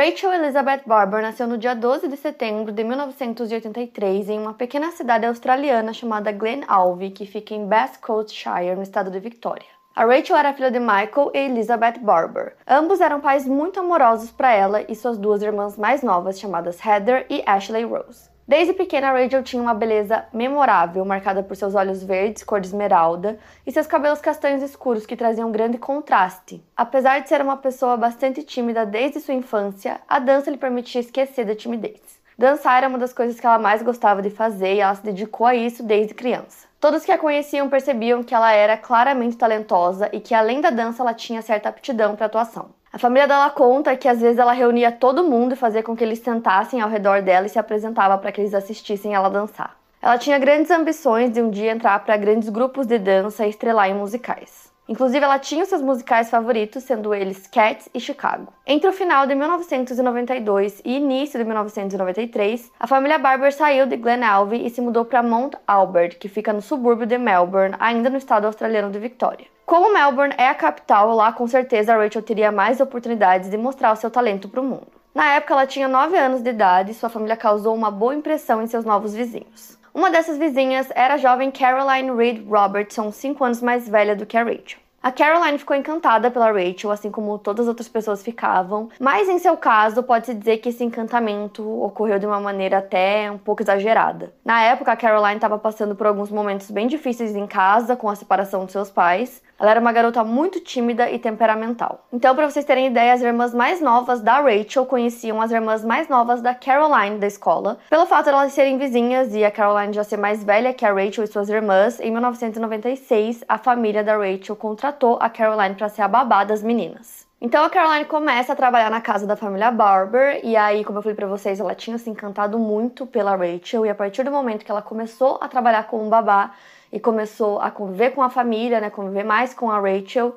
Rachel Elizabeth Barber nasceu no dia 12 de setembro de 1983 em uma pequena cidade australiana chamada Glen Alvie, que fica em Bass Coastshire, no estado de Victoria. A Rachel era filha de Michael e Elizabeth Barber. Ambos eram pais muito amorosos para ela e suas duas irmãs mais novas, chamadas Heather e Ashley Rose. Desde pequena, Rachel tinha uma beleza memorável, marcada por seus olhos verdes, cor de esmeralda, e seus cabelos castanhos escuros que traziam grande contraste. Apesar de ser uma pessoa bastante tímida desde sua infância, a dança lhe permitia esquecer da timidez. Dançar era uma das coisas que ela mais gostava de fazer e ela se dedicou a isso desde criança. Todos que a conheciam percebiam que ela era claramente talentosa e que além da dança ela tinha certa aptidão para atuação. A família dela conta que às vezes ela reunia todo mundo e fazia com que eles sentassem ao redor dela e se apresentava para que eles assistissem ela dançar. Ela tinha grandes ambições de um dia entrar para grandes grupos de dança e estrelar em musicais. Inclusive, ela tinha seus musicais favoritos, sendo eles Cats e Chicago. Entre o final de 1992 e início de 1993, a família Barber saiu de Glen Alvie e se mudou para Mount Albert, que fica no subúrbio de Melbourne, ainda no estado australiano de Victoria. Como Melbourne é a capital, lá com certeza a Rachel teria mais oportunidades de mostrar o seu talento para o mundo. Na época, ela tinha 9 anos de idade e sua família causou uma boa impressão em seus novos vizinhos. Uma dessas vizinhas era a jovem Caroline Reed Robertson, 5 anos mais velha do que a Rachel. A Caroline ficou encantada pela Rachel, assim como todas as outras pessoas ficavam, mas em seu caso, pode-se dizer que esse encantamento ocorreu de uma maneira até um pouco exagerada. Na época, a Caroline estava passando por alguns momentos bem difíceis em casa, com a separação de seus pais. Ela era uma garota muito tímida e temperamental. Então, para vocês terem ideia, as irmãs mais novas da Rachel conheciam as irmãs mais novas da Caroline da escola, pelo fato de elas serem vizinhas e a Caroline já ser mais velha que a Rachel e suas irmãs. Em 1996, a família da Rachel contratou contratou a Caroline para ser a babá das meninas. Então a Caroline começa a trabalhar na casa da família Barber e aí, como eu falei para vocês, ela tinha se encantado muito pela Rachel e a partir do momento que ela começou a trabalhar como babá e começou a conviver com a família, né, conviver mais com a Rachel,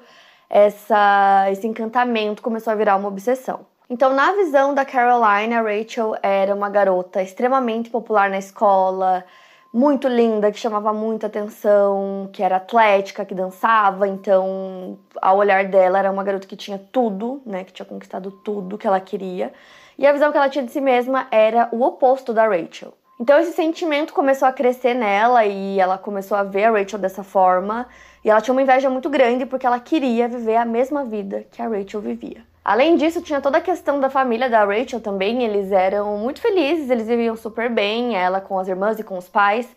essa, esse encantamento começou a virar uma obsessão. Então, na visão da Caroline, a Rachel era uma garota extremamente popular na escola, muito linda, que chamava muita atenção, que era atlética, que dançava, então ao olhar dela era uma garota que tinha tudo, né, que tinha conquistado tudo que ela queria. E a visão que ela tinha de si mesma era o oposto da Rachel. Então esse sentimento começou a crescer nela e ela começou a ver a Rachel dessa forma, e ela tinha uma inveja muito grande porque ela queria viver a mesma vida que a Rachel vivia. Além disso, tinha toda a questão da família da Rachel também. Eles eram muito felizes, eles viviam super bem, ela com as irmãs e com os pais,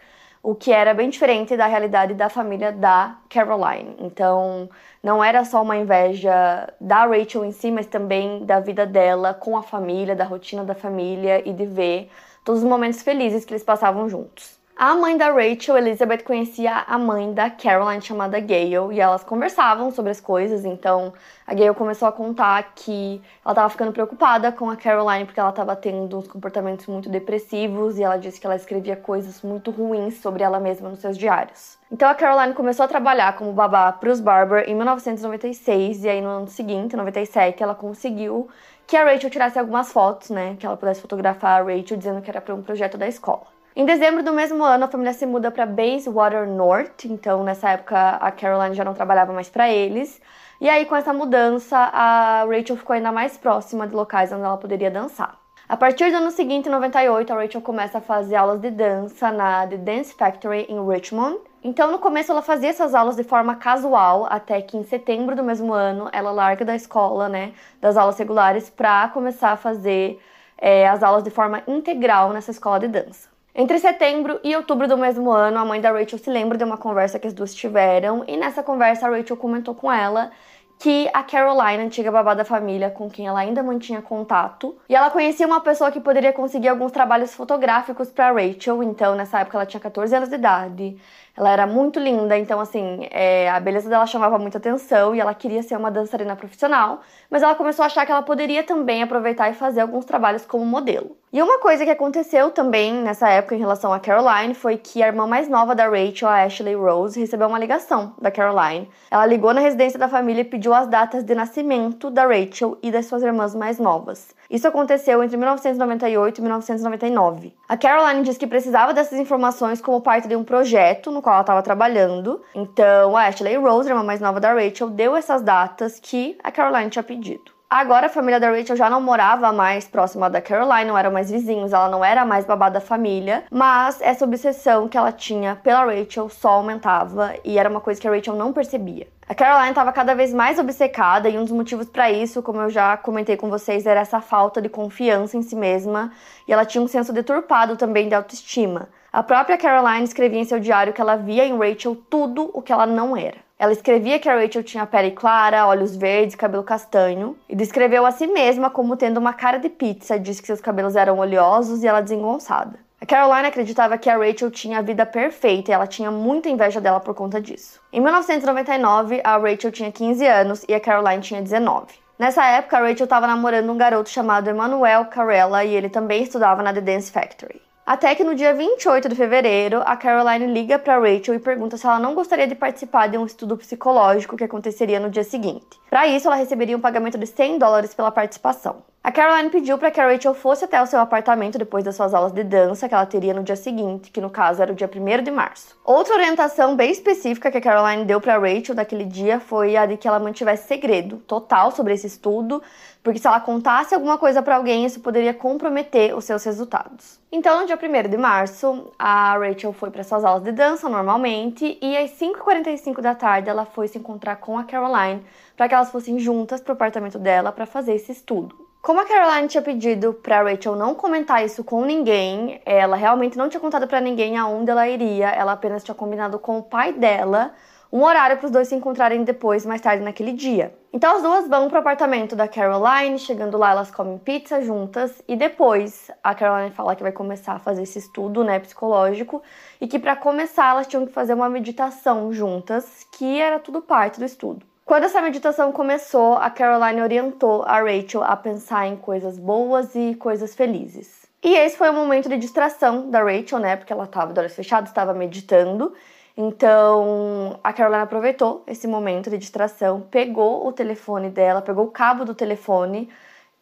o que era bem diferente da realidade da família da Caroline. Então, não era só uma inveja da Rachel em si, mas também da vida dela com a família, da rotina da família e de ver todos os momentos felizes que eles passavam juntos. A mãe da Rachel, Elizabeth, conhecia a mãe da Caroline chamada Gail e elas conversavam sobre as coisas. Então a Gail começou a contar que ela estava ficando preocupada com a Caroline porque ela estava tendo uns comportamentos muito depressivos e ela disse que ela escrevia coisas muito ruins sobre ela mesma nos seus diários. Então a Caroline começou a trabalhar como babá para os Barber em 1996 e aí no ano seguinte, 97, ela conseguiu que a Rachel tirasse algumas fotos, né, que ela pudesse fotografar a Rachel dizendo que era para um projeto da escola. Em dezembro do mesmo ano, a família se muda para Bayswater North, então nessa época a Caroline já não trabalhava mais para eles. E aí, com essa mudança, a Rachel ficou ainda mais próxima de locais onde ela poderia dançar. A partir do ano seguinte, em 98, a Rachel começa a fazer aulas de dança na The Dance Factory em Richmond. Então, no começo, ela fazia essas aulas de forma casual, até que em setembro do mesmo ano, ela larga da escola, né, das aulas regulares, para começar a fazer é, as aulas de forma integral nessa escola de dança. Entre setembro e outubro do mesmo ano, a mãe da Rachel se lembra de uma conversa que as duas tiveram, e nessa conversa a Rachel comentou com ela que a Caroline, antiga babá da família, com quem ela ainda mantinha contato, e ela conhecia uma pessoa que poderia conseguir alguns trabalhos fotográficos para Rachel, então nessa época ela tinha 14 anos de idade. Ela era muito linda, então assim, é, a beleza dela chamava muita atenção e ela queria ser uma dançarina profissional, mas ela começou a achar que ela poderia também aproveitar e fazer alguns trabalhos como modelo. E uma coisa que aconteceu também nessa época em relação a Caroline foi que a irmã mais nova da Rachel, a Ashley Rose, recebeu uma ligação da Caroline. Ela ligou na residência da família e pediu as datas de nascimento da Rachel e das suas irmãs mais novas. Isso aconteceu entre 1998 e 1999. A Caroline disse que precisava dessas informações como parte de um projeto no qual ela estava trabalhando. Então, a Ashley Rose, a irmã mais nova da Rachel, deu essas datas que a Caroline tinha pedido. Agora a família da Rachel já não morava mais próxima da Caroline, não eram mais vizinhos, ela não era mais babá da família, mas essa obsessão que ela tinha pela Rachel só aumentava e era uma coisa que a Rachel não percebia. A Caroline estava cada vez mais obcecada e um dos motivos para isso, como eu já comentei com vocês, era essa falta de confiança em si mesma e ela tinha um senso deturpado também de autoestima. A própria Caroline escrevia em seu diário que ela via em Rachel tudo o que ela não era. Ela escrevia que a Rachel tinha pele clara, olhos verdes, cabelo castanho, e descreveu a si mesma como tendo uma cara de pizza, disse que seus cabelos eram oleosos e ela desengonçada. A Caroline acreditava que a Rachel tinha a vida perfeita e ela tinha muita inveja dela por conta disso. Em 1999, a Rachel tinha 15 anos e a Caroline tinha 19. Nessa época, a Rachel estava namorando um garoto chamado Emmanuel Carella e ele também estudava na The Dance Factory. Até que no dia 28 de fevereiro, a Caroline liga para Rachel e pergunta se ela não gostaria de participar de um estudo psicológico que aconteceria no dia seguinte. Para isso, ela receberia um pagamento de 100 dólares pela participação. A Caroline pediu para que a Rachel fosse até o seu apartamento depois das suas aulas de dança que ela teria no dia seguinte, que no caso era o dia 1 de março. Outra orientação bem específica que a Caroline deu para Rachel naquele dia foi a de que ela mantivesse segredo total sobre esse estudo, porque se ela contasse alguma coisa para alguém, isso poderia comprometer os seus resultados. Então, no dia 1 de março, a Rachel foi para suas aulas de dança normalmente e às 5h45 da tarde ela foi se encontrar com a Caroline para que elas fossem juntas para o apartamento dela para fazer esse estudo. Como a Caroline tinha pedido para Rachel não comentar isso com ninguém, ela realmente não tinha contado para ninguém aonde ela iria, ela apenas tinha combinado com o pai dela um horário para os dois se encontrarem depois, mais tarde naquele dia. Então as duas vão para o apartamento da Caroline, chegando lá elas comem pizza juntas e depois a Caroline fala que vai começar a fazer esse estudo, né, psicológico, e que para começar elas tinham que fazer uma meditação juntas, que era tudo parte do estudo. Quando essa meditação começou, a Caroline orientou a Rachel a pensar em coisas boas e coisas felizes. E esse foi o momento de distração da Rachel, né? Porque ela estava de olhos fechados, estava meditando. Então a Caroline aproveitou esse momento de distração, pegou o telefone dela, pegou o cabo do telefone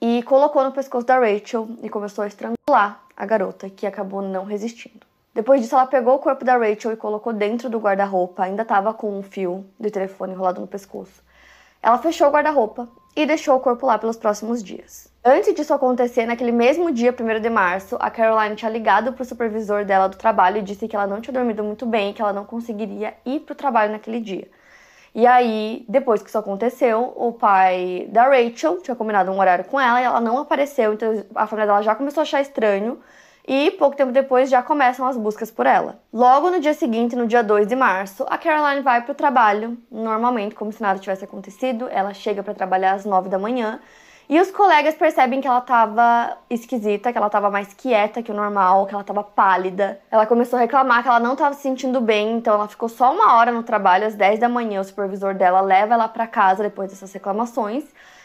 e colocou no pescoço da Rachel e começou a estrangular a garota, que acabou não resistindo. Depois disso, ela pegou o corpo da Rachel e colocou dentro do guarda-roupa, ainda estava com um fio de telefone enrolado no pescoço. Ela fechou o guarda-roupa e deixou o corpo lá pelos próximos dias. Antes disso acontecer, naquele mesmo dia, 1 de março, a Caroline tinha ligado para o supervisor dela do trabalho e disse que ela não tinha dormido muito bem e que ela não conseguiria ir para o trabalho naquele dia. E aí, depois que isso aconteceu, o pai da Rachel tinha combinado um horário com ela e ela não apareceu, então a família dela já começou a achar estranho e pouco tempo depois já começam as buscas por ela. Logo no dia seguinte, no dia 2 de março, a Caroline vai para o trabalho, normalmente como se nada tivesse acontecido. Ela chega para trabalhar às 9 da manhã e os colegas percebem que ela estava esquisita, que ela estava mais quieta que o normal, que ela estava pálida. Ela começou a reclamar que ela não estava se sentindo bem, então ela ficou só uma hora no trabalho, às 10 da manhã. O supervisor dela leva ela para casa depois dessas reclamações.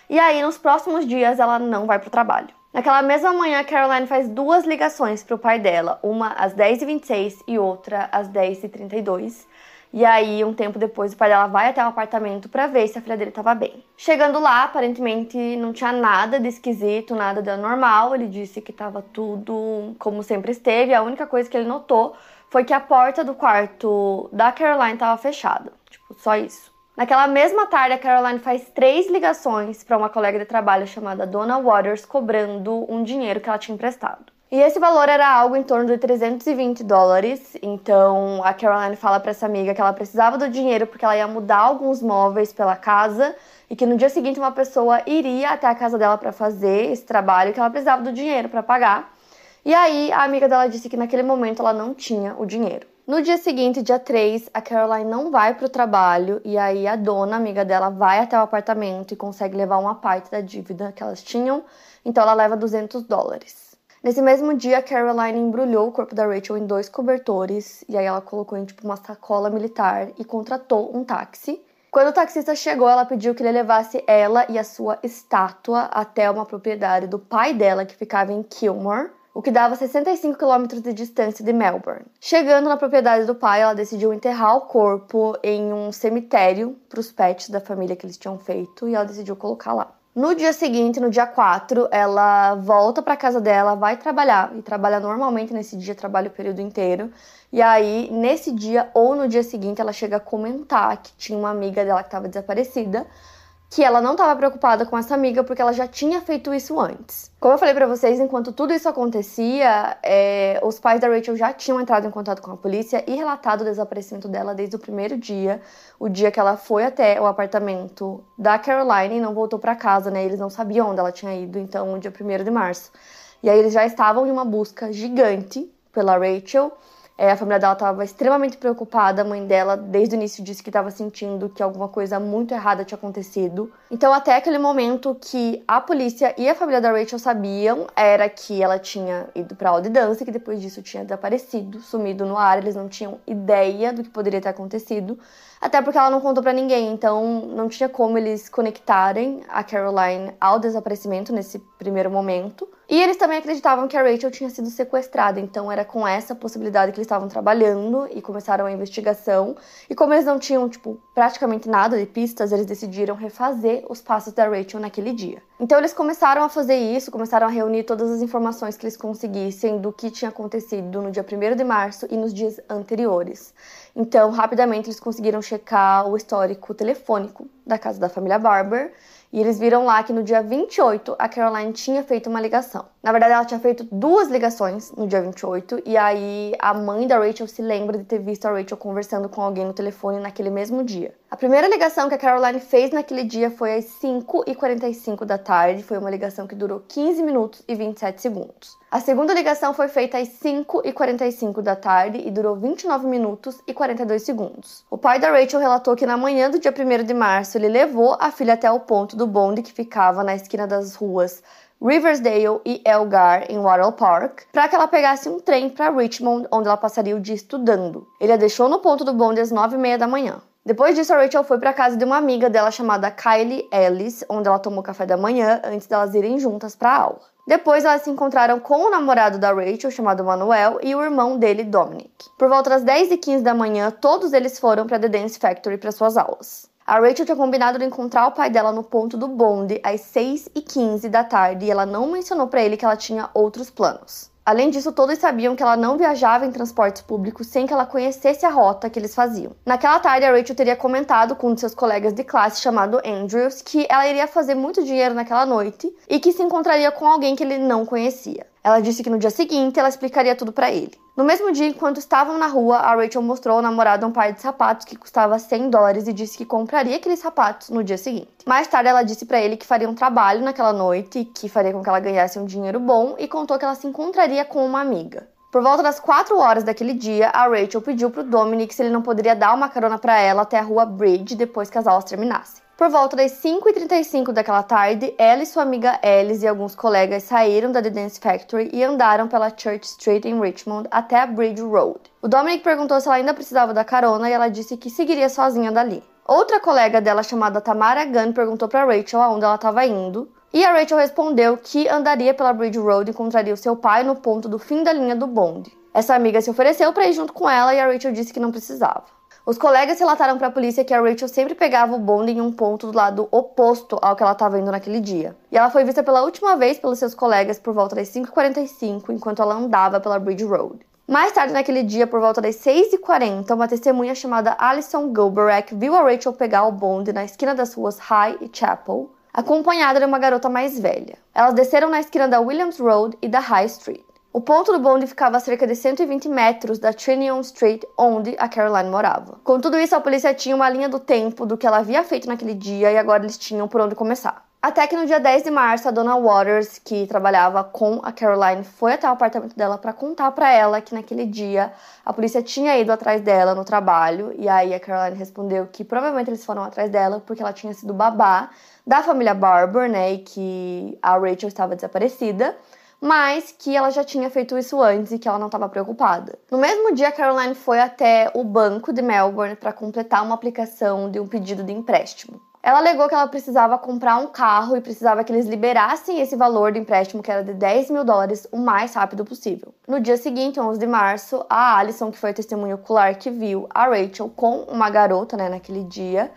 E aí, nos próximos dias, ela não vai para o trabalho. Naquela mesma manhã, Caroline faz duas ligações para o pai dela, uma às 10h26 e outra às 10h32. E aí, um tempo depois, o pai dela vai até o apartamento para ver se a filha dele estava bem. Chegando lá, aparentemente não tinha nada de esquisito, nada de anormal. Ele disse que estava tudo como sempre esteve. A única coisa que ele notou foi que a porta do quarto da Caroline estava fechada. Tipo, só isso. Naquela mesma tarde, a Caroline faz três ligações para uma colega de trabalho chamada Donna Waters, cobrando um dinheiro que ela tinha emprestado. E esse valor era algo em torno de 320 dólares. Então a Caroline fala para essa amiga que ela precisava do dinheiro porque ela ia mudar alguns móveis pela casa e que no dia seguinte uma pessoa iria até a casa dela para fazer esse trabalho que ela precisava do dinheiro para pagar. E aí, a amiga dela disse que naquele momento ela não tinha o dinheiro. No dia seguinte, dia 3, a Caroline não vai pro trabalho e aí a dona, amiga dela, vai até o apartamento e consegue levar uma parte da dívida que elas tinham, então ela leva 200 dólares. Nesse mesmo dia, a Caroline embrulhou o corpo da Rachel em dois cobertores e aí ela colocou em tipo uma sacola militar e contratou um táxi. Quando o taxista chegou, ela pediu que ele levasse ela e a sua estátua até uma propriedade do pai dela que ficava em Kilmore o que dava 65 quilômetros de distância de Melbourne. Chegando na propriedade do pai, ela decidiu enterrar o corpo em um cemitério para os pets da família que eles tinham feito e ela decidiu colocar lá. No dia seguinte, no dia 4, ela volta para casa dela, vai trabalhar e trabalha normalmente nesse dia, trabalha o período inteiro. E aí, nesse dia ou no dia seguinte, ela chega a comentar que tinha uma amiga dela que estava desaparecida que ela não estava preocupada com essa amiga porque ela já tinha feito isso antes. Como eu falei para vocês, enquanto tudo isso acontecia, é, os pais da Rachel já tinham entrado em contato com a polícia e relatado o desaparecimento dela desde o primeiro dia, o dia que ela foi até o apartamento da Caroline e não voltou para casa, né? Eles não sabiam onde ela tinha ido, então, no dia 1 de março. E aí eles já estavam em uma busca gigante pela Rachel. É, a família dela estava extremamente preocupada. A mãe dela, desde o início, disse que estava sentindo que alguma coisa muito errada tinha acontecido. Então, até aquele momento que a polícia e a família da Rachel sabiam, era que ela tinha ido para aula de dança e que depois disso tinha desaparecido, sumido no ar. Eles não tinham ideia do que poderia ter acontecido. Até porque ela não contou para ninguém, então não tinha como eles conectarem a Caroline ao desaparecimento nesse primeiro momento. E eles também acreditavam que a Rachel tinha sido sequestrada, então era com essa possibilidade que eles estavam trabalhando e começaram a investigação. E como eles não tinham, tipo, praticamente nada de pistas, eles decidiram refazer os passos da Rachel naquele dia. Então eles começaram a fazer isso, começaram a reunir todas as informações que eles conseguissem do que tinha acontecido no dia 1 de março e nos dias anteriores. Então, rapidamente eles conseguiram checar o histórico telefônico da casa da família Barber e eles viram lá que no dia 28 a Caroline tinha feito uma ligação. Na verdade, ela tinha feito duas ligações no dia 28 e aí a mãe da Rachel se lembra de ter visto a Rachel conversando com alguém no telefone naquele mesmo dia. A primeira ligação que a Caroline fez naquele dia foi às 5h45 da tarde, foi uma ligação que durou 15 minutos e 27 segundos. A segunda ligação foi feita às 5h45 da tarde e durou 29 minutos e 42 segundos. O pai da Rachel relatou que na manhã do dia 1 de março ele levou a filha até o ponto do bonde que ficava na esquina das ruas Riversdale e Elgar, em Wattle Park, para que ela pegasse um trem para Richmond, onde ela passaria o dia estudando. Ele a deixou no ponto do bonde às 9h30 da manhã. Depois disso, a Rachel foi para casa de uma amiga dela chamada Kylie Ellis, onde ela tomou café da manhã antes delas irem juntas para a aula. Depois, elas se encontraram com o namorado da Rachel, chamado Manuel, e o irmão dele, Dominic. Por volta das 10 e 15 da manhã, todos eles foram para The Dance Factory para suas aulas. A Rachel tinha combinado de encontrar o pai dela no ponto do bonde às 6 e 15 da tarde e ela não mencionou para ele que ela tinha outros planos. Além disso, todos sabiam que ela não viajava em transportes públicos sem que ela conhecesse a rota que eles faziam. Naquela tarde, a Rachel teria comentado com um de seus colegas de classe chamado Andrews que ela iria fazer muito dinheiro naquela noite e que se encontraria com alguém que ele não conhecia. Ela disse que no dia seguinte ela explicaria tudo para ele. No mesmo dia, enquanto estavam na rua, a Rachel mostrou ao namorado um par de sapatos que custava 100 dólares e disse que compraria aqueles sapatos no dia seguinte. Mais tarde, ela disse para ele que faria um trabalho naquela noite, que faria com que ela ganhasse um dinheiro bom e contou que ela se encontraria com uma amiga. Por volta das 4 horas daquele dia, a Rachel pediu pro Dominic se ele não poderia dar uma carona para ela até a rua Bridge depois que as aulas terminassem. Por volta das 5h35 daquela tarde, ela e sua amiga Alice e alguns colegas saíram da The Dance Factory e andaram pela Church Street em Richmond até a Bridge Road. O Dominic perguntou se ela ainda precisava da carona e ela disse que seguiria sozinha dali. Outra colega dela chamada Tamara Gunn perguntou para Rachel aonde ela estava indo, e a Rachel respondeu que andaria pela Bridge Road e encontraria o seu pai no ponto do fim da linha do bonde. Essa amiga se ofereceu para ir junto com ela e a Rachel disse que não precisava. Os colegas relataram para a polícia que a Rachel sempre pegava o bonde em um ponto do lado oposto ao que ela estava indo naquele dia. E ela foi vista pela última vez pelos seus colegas por volta das 5h45, enquanto ela andava pela Bridge Road. Mais tarde naquele dia, por volta das 6h40, uma testemunha chamada Alison Gilberack viu a Rachel pegar o bonde na esquina das ruas High e Chapel, acompanhada de uma garota mais velha. Elas desceram na esquina da Williams Road e da High Street. O ponto do bonde ficava a cerca de 120 metros da Trinion Street, onde a Caroline morava. Com tudo isso, a polícia tinha uma linha do tempo do que ela havia feito naquele dia e agora eles tinham por onde começar. Até que no dia 10 de março, a dona Waters, que trabalhava com a Caroline, foi até o apartamento dela para contar para ela que naquele dia a polícia tinha ido atrás dela no trabalho. E aí a Caroline respondeu que provavelmente eles foram atrás dela porque ela tinha sido babá da família Barber, né? E que a Rachel estava desaparecida mas que ela já tinha feito isso antes e que ela não estava preocupada. No mesmo dia, Caroline foi até o banco de Melbourne para completar uma aplicação de um pedido de empréstimo. Ela alegou que ela precisava comprar um carro e precisava que eles liberassem esse valor de empréstimo, que era de 10 mil dólares, o mais rápido possível. No dia seguinte, 11 de março, a Alison, que foi a testemunha ocular que viu a Rachel com uma garota né, naquele dia,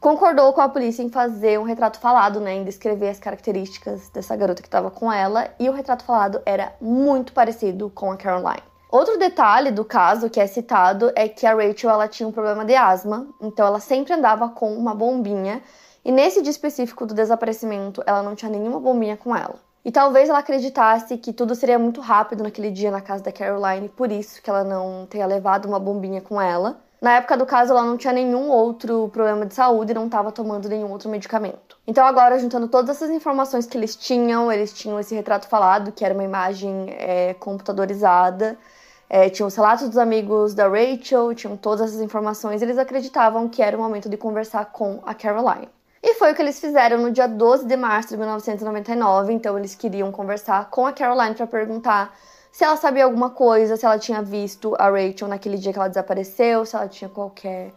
concordou com a polícia em fazer um retrato falado, né, em descrever as características dessa garota que estava com ela, e o retrato falado era muito parecido com a Caroline. Outro detalhe do caso que é citado é que a Rachel ela tinha um problema de asma, então ela sempre andava com uma bombinha, e nesse dia específico do desaparecimento, ela não tinha nenhuma bombinha com ela. E talvez ela acreditasse que tudo seria muito rápido naquele dia na casa da Caroline, por isso que ela não tenha levado uma bombinha com ela. Na época do caso, ela não tinha nenhum outro problema de saúde e não estava tomando nenhum outro medicamento. Então, agora, juntando todas essas informações que eles tinham, eles tinham esse retrato falado, que era uma imagem é, computadorizada, é, tinham os relatos dos amigos da Rachel, tinham todas essas informações, eles acreditavam que era o momento de conversar com a Caroline. E foi o que eles fizeram no dia 12 de março de 1999, então eles queriam conversar com a Caroline para perguntar se ela sabia alguma coisa, se ela tinha visto a Rachel naquele dia que ela desapareceu, se ela tinha qualquer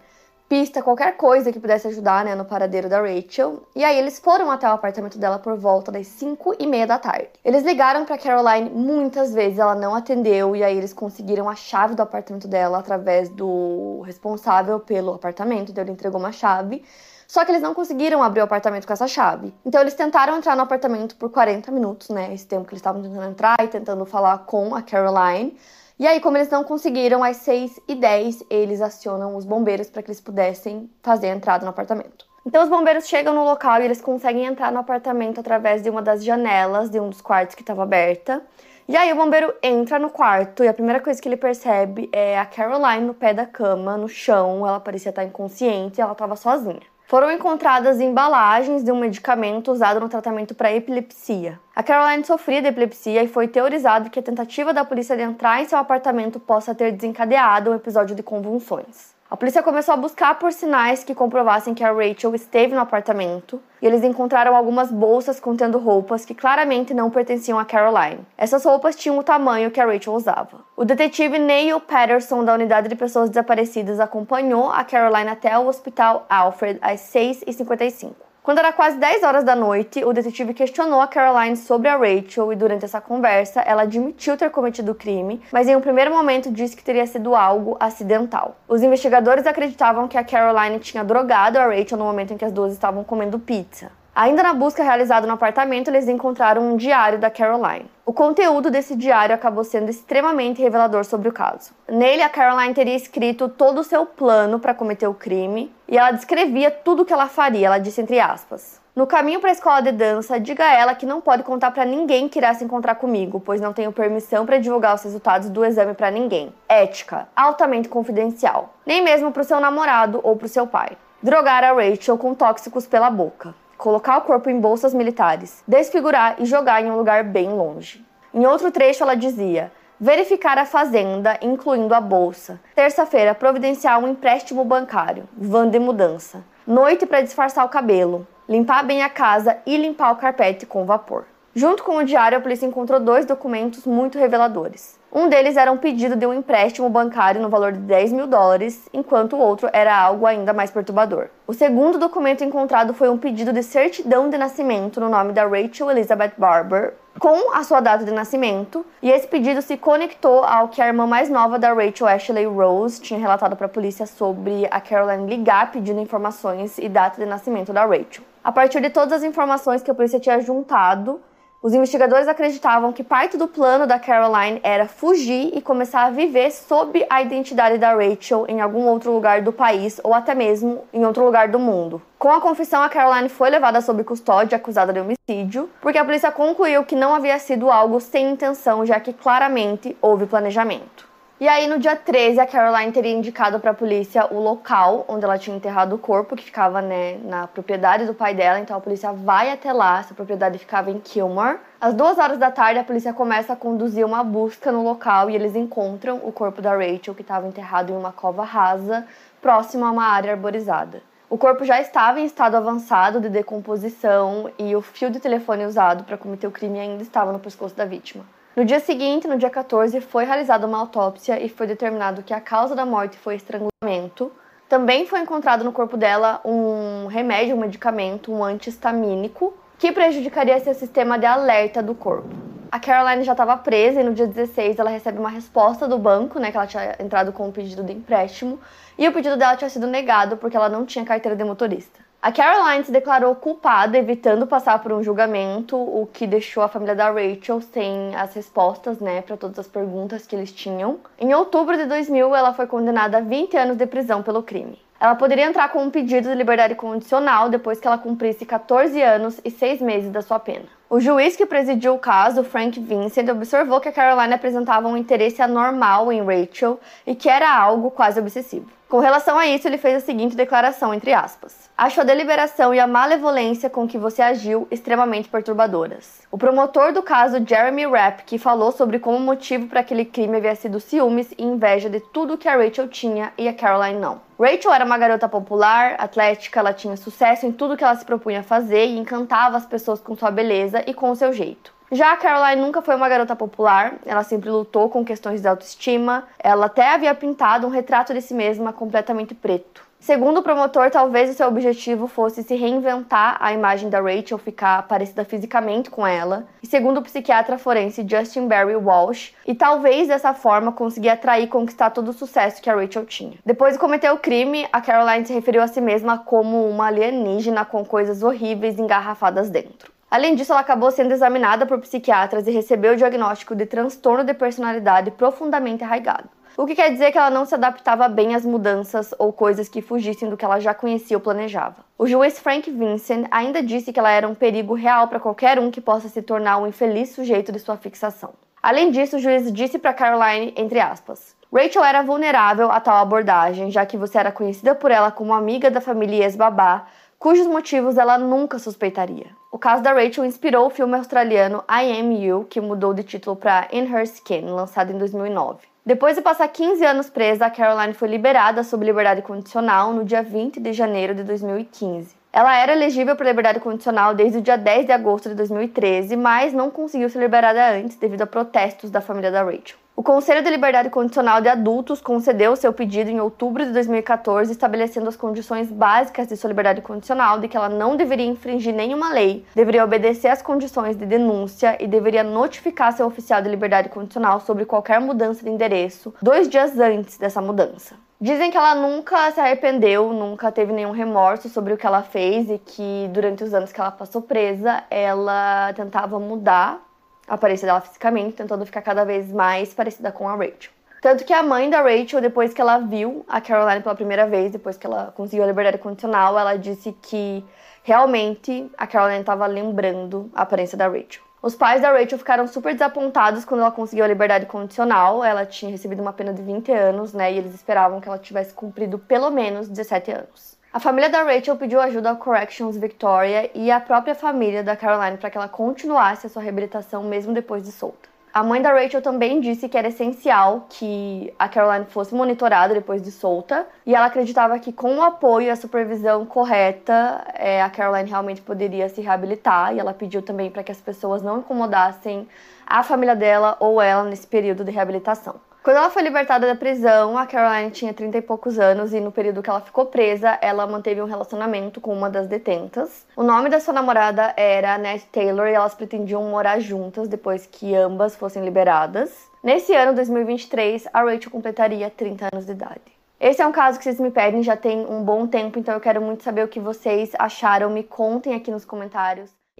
pista, qualquer coisa que pudesse ajudar né, no paradeiro da Rachel. E aí eles foram até o apartamento dela por volta das 5 e meia da tarde. Eles ligaram para Caroline muitas vezes, ela não atendeu, e aí eles conseguiram a chave do apartamento dela através do responsável pelo apartamento, então ele entregou uma chave. Só que eles não conseguiram abrir o apartamento com essa chave. Então eles tentaram entrar no apartamento por 40 minutos, né? Esse tempo que eles estavam tentando entrar e tentando falar com a Caroline. E aí, como eles não conseguiram, às 6 e 10 eles acionam os bombeiros para que eles pudessem fazer a entrada no apartamento. Então os bombeiros chegam no local e eles conseguem entrar no apartamento através de uma das janelas de um dos quartos que estava aberta. E aí o bombeiro entra no quarto e a primeira coisa que ele percebe é a Caroline no pé da cama, no chão. Ela parecia estar inconsciente e ela estava sozinha foram encontradas embalagens de um medicamento usado no tratamento para epilepsia. A Caroline sofria de epilepsia e foi teorizado que a tentativa da polícia de entrar em seu apartamento possa ter desencadeado um episódio de convulsões. A polícia começou a buscar por sinais que comprovassem que a Rachel esteve no apartamento e eles encontraram algumas bolsas contendo roupas que claramente não pertenciam a Caroline. Essas roupas tinham o tamanho que a Rachel usava. O detetive Neil Patterson, da unidade de pessoas desaparecidas, acompanhou a Caroline até o hospital Alfred às 6h55. Quando era quase 10 horas da noite, o detetive questionou a Caroline sobre a Rachel e durante essa conversa ela admitiu ter cometido o crime, mas em um primeiro momento disse que teria sido algo acidental. Os investigadores acreditavam que a Caroline tinha drogado a Rachel no momento em que as duas estavam comendo pizza. Ainda na busca realizada no apartamento, eles encontraram um diário da Caroline. O conteúdo desse diário acabou sendo extremamente revelador sobre o caso. Nele, a Caroline teria escrito todo o seu plano para cometer o crime e ela descrevia tudo o que ela faria. Ela disse entre aspas: no caminho para a escola de dança, diga a ela que não pode contar para ninguém que irá se encontrar comigo, pois não tenho permissão para divulgar os resultados do exame para ninguém. Ética, altamente confidencial. Nem mesmo para o seu namorado ou para o seu pai. Drogar a Rachel com tóxicos pela boca colocar o corpo em bolsas militares, desfigurar e jogar em um lugar bem longe. Em outro trecho, ela dizia: verificar a fazenda, incluindo a bolsa. Terça-feira, providenciar um empréstimo bancário, van de mudança. Noite para disfarçar o cabelo, limpar bem a casa e limpar o carpete com vapor. Junto com o diário, a polícia encontrou dois documentos muito reveladores. Um deles era um pedido de um empréstimo bancário no valor de 10 mil dólares, enquanto o outro era algo ainda mais perturbador. O segundo documento encontrado foi um pedido de certidão de nascimento no nome da Rachel Elizabeth Barber, com a sua data de nascimento, e esse pedido se conectou ao que a irmã mais nova da Rachel, Ashley Rose, tinha relatado para a polícia sobre a Caroline ligar pedindo informações e data de nascimento da Rachel. A partir de todas as informações que a polícia tinha juntado, os investigadores acreditavam que parte do plano da Caroline era fugir e começar a viver sob a identidade da Rachel em algum outro lugar do país ou até mesmo em outro lugar do mundo. Com a confissão, a Caroline foi levada sob custódia, acusada de homicídio, porque a polícia concluiu que não havia sido algo sem intenção, já que claramente houve planejamento. E aí, no dia 13, a Caroline teria indicado para a polícia o local onde ela tinha enterrado o corpo, que ficava né, na propriedade do pai dela. Então, a polícia vai até lá. Essa propriedade ficava em Kilmore. Às duas horas da tarde, a polícia começa a conduzir uma busca no local e eles encontram o corpo da Rachel, que estava enterrado em uma cova rasa, próximo a uma área arborizada. O corpo já estava em estado avançado de decomposição e o fio de telefone usado para cometer o crime ainda estava no pescoço da vítima. No dia seguinte, no dia 14, foi realizada uma autópsia e foi determinado que a causa da morte foi estrangulamento. Também foi encontrado no corpo dela um remédio, um medicamento, um antihistamínico, que prejudicaria seu sistema de alerta do corpo. A Caroline já estava presa e no dia 16 ela recebe uma resposta do banco, né, que ela tinha entrado com um pedido de empréstimo, e o pedido dela tinha sido negado porque ela não tinha carteira de motorista. A Caroline se declarou culpada, evitando passar por um julgamento, o que deixou a família da Rachel sem as respostas, né, para todas as perguntas que eles tinham. Em outubro de 2000, ela foi condenada a 20 anos de prisão pelo crime. Ela poderia entrar com um pedido de liberdade condicional depois que ela cumprisse 14 anos e 6 meses da sua pena. O juiz que presidiu o caso, Frank Vincent, observou que a Caroline apresentava um interesse anormal em Rachel e que era algo quase obsessivo. Com relação a isso, ele fez a seguinte declaração, entre aspas. Acho a deliberação e a malevolência com que você agiu extremamente perturbadoras. O promotor do caso, Jeremy Rapp, que falou sobre como o motivo para aquele crime havia sido ciúmes e inveja de tudo que a Rachel tinha e a Caroline não. Rachel era uma garota popular, atlética, ela tinha sucesso em tudo que ela se propunha a fazer e encantava as pessoas com sua beleza e com o seu jeito. Já a Caroline nunca foi uma garota popular, ela sempre lutou com questões de autoestima, ela até havia pintado um retrato de si mesma completamente preto. Segundo o promotor, talvez o seu objetivo fosse se reinventar a imagem da Rachel ficar parecida fisicamente com ela. E segundo o psiquiatra forense Justin Barry Walsh, e talvez dessa forma conseguir atrair e conquistar todo o sucesso que a Rachel tinha. Depois de cometer o crime, a Caroline se referiu a si mesma como uma alienígena com coisas horríveis engarrafadas dentro. Além disso, ela acabou sendo examinada por psiquiatras e recebeu o diagnóstico de transtorno de personalidade profundamente arraigado. O que quer dizer que ela não se adaptava bem às mudanças ou coisas que fugissem do que ela já conhecia ou planejava. O juiz Frank Vincent ainda disse que ela era um perigo real para qualquer um que possa se tornar um infeliz sujeito de sua fixação. Além disso, o juiz disse para Caroline, entre aspas, Rachel era vulnerável a tal abordagem, já que você era conhecida por ela como amiga da família ex-babá, cujos motivos ela nunca suspeitaria. O caso da Rachel inspirou o filme australiano I Am You, que mudou de título para In Her Skin, lançado em 2009. Depois de passar 15 anos presa, a Caroline foi liberada sob liberdade condicional no dia 20 de janeiro de 2015. Ela era elegível para liberdade condicional desde o dia 10 de agosto de 2013, mas não conseguiu ser liberada antes devido a protestos da família da Rachel. O Conselho de Liberdade Condicional de Adultos concedeu seu pedido em outubro de 2014, estabelecendo as condições básicas de sua liberdade condicional, de que ela não deveria infringir nenhuma lei, deveria obedecer às condições de denúncia e deveria notificar seu oficial de liberdade condicional sobre qualquer mudança de endereço dois dias antes dessa mudança. Dizem que ela nunca se arrependeu, nunca teve nenhum remorso sobre o que ela fez e que durante os anos que ela passou presa, ela tentava mudar a aparência dela fisicamente, tentando ficar cada vez mais parecida com a Rachel. Tanto que a mãe da Rachel, depois que ela viu a Caroline pela primeira vez, depois que ela conseguiu a liberdade condicional, ela disse que realmente a Caroline estava lembrando a aparência da Rachel. Os pais da Rachel ficaram super desapontados quando ela conseguiu a liberdade condicional. Ela tinha recebido uma pena de 20 anos, né? E eles esperavam que ela tivesse cumprido pelo menos 17 anos. A família da Rachel pediu ajuda ao Corrections Victoria e à própria família da Caroline para que ela continuasse a sua reabilitação mesmo depois de solta. A mãe da Rachel também disse que era essencial que a Caroline fosse monitorada depois de solta, e ela acreditava que com o apoio e a supervisão correta, é, a Caroline realmente poderia se reabilitar, e ela pediu também para que as pessoas não incomodassem a família dela ou ela nesse período de reabilitação. Quando ela foi libertada da prisão, a Caroline tinha 30 e poucos anos e no período que ela ficou presa, ela manteve um relacionamento com uma das detentas. O nome da sua namorada era Nat Taylor e elas pretendiam morar juntas depois que ambas fossem liberadas. Nesse ano, 2023, a Rachel completaria 30 anos de idade. Esse é um caso que vocês me pedem já tem um bom tempo, então eu quero muito saber o que vocês acharam. Me contem aqui nos comentários.